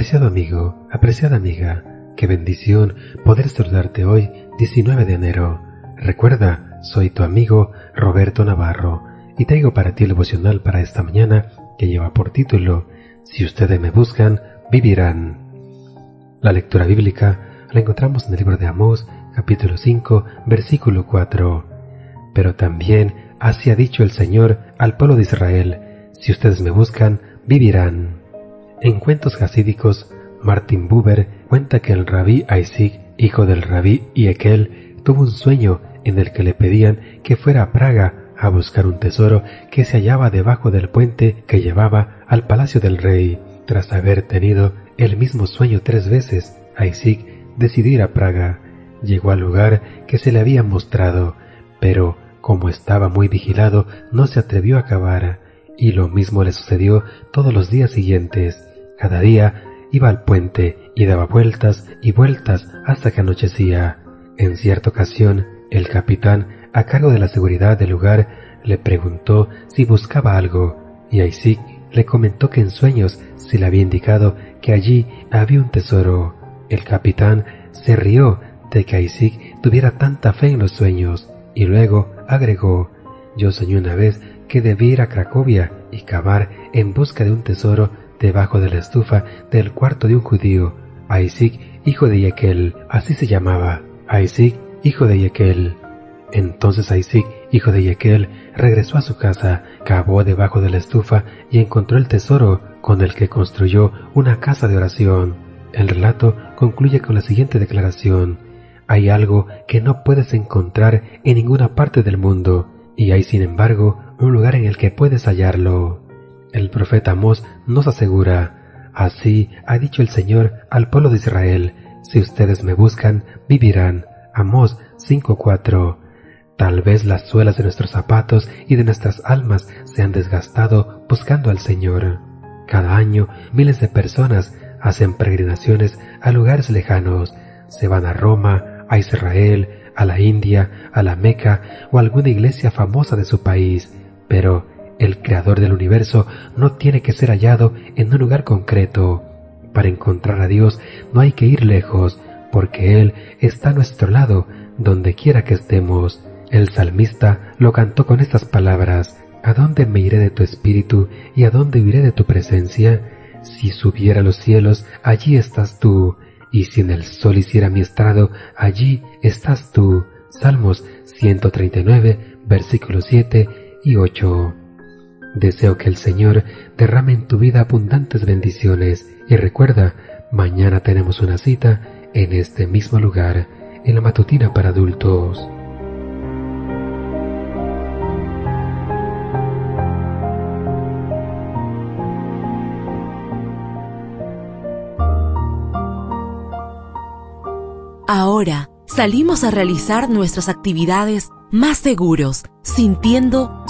Apreciado amigo, apreciada amiga, qué bendición poder saludarte hoy, 19 de enero. Recuerda, soy tu amigo Roberto Navarro y traigo para ti el devocional para esta mañana que lleva por título Si ustedes me buscan, vivirán. La lectura bíblica la encontramos en el libro de Amós, capítulo 5, versículo 4. Pero también así ha dicho el Señor al pueblo de Israel, si ustedes me buscan, vivirán. En cuentos hasídicos, Martin Buber cuenta que el rabí Isaac, hijo del rabí Iekel, tuvo un sueño en el que le pedían que fuera a Praga a buscar un tesoro que se hallaba debajo del puente que llevaba al palacio del rey. Tras haber tenido el mismo sueño tres veces, Isaac decidió ir a Praga. Llegó al lugar que se le había mostrado, pero como estaba muy vigilado, no se atrevió a acabar, y lo mismo le sucedió todos los días siguientes. Cada día iba al puente y daba vueltas y vueltas hasta que anochecía. En cierta ocasión, el capitán, a cargo de la seguridad del lugar, le preguntó si buscaba algo, y Isaac le comentó que en sueños se le había indicado que allí había un tesoro. El capitán se rió de que Isaac tuviera tanta fe en los sueños, y luego agregó, yo soñé una vez que debía ir a Cracovia y cavar en busca de un tesoro debajo de la estufa del cuarto de un judío, Isaac, hijo de Yekel, así se llamaba, Isaac, hijo de Yekel. Entonces Isaac, hijo de Yekel, regresó a su casa, cavó debajo de la estufa y encontró el tesoro con el que construyó una casa de oración. El relato concluye con la siguiente declaración. Hay algo que no puedes encontrar en ninguna parte del mundo, y hay sin embargo un lugar en el que puedes hallarlo. El profeta Amós nos asegura, así ha dicho el Señor al pueblo de Israel, si ustedes me buscan, vivirán. Amós 5.4. Tal vez las suelas de nuestros zapatos y de nuestras almas se han desgastado buscando al Señor. Cada año miles de personas hacen peregrinaciones a lugares lejanos, se van a Roma, a Israel, a la India, a la Meca o a alguna iglesia famosa de su país, pero el creador del universo no tiene que ser hallado en un lugar concreto. Para encontrar a Dios no hay que ir lejos, porque Él está a nuestro lado, donde quiera que estemos. El salmista lo cantó con estas palabras, ¿A dónde me iré de tu espíritu y a dónde iré de tu presencia? Si subiera a los cielos, allí estás tú, y si en el sol hiciera mi estrado, allí estás tú. Salmos 139, versículos 7 y 8. Deseo que el Señor derrame en tu vida abundantes bendiciones y recuerda, mañana tenemos una cita en este mismo lugar, en la matutina para adultos. Ahora salimos a realizar nuestras actividades más seguros, sintiendo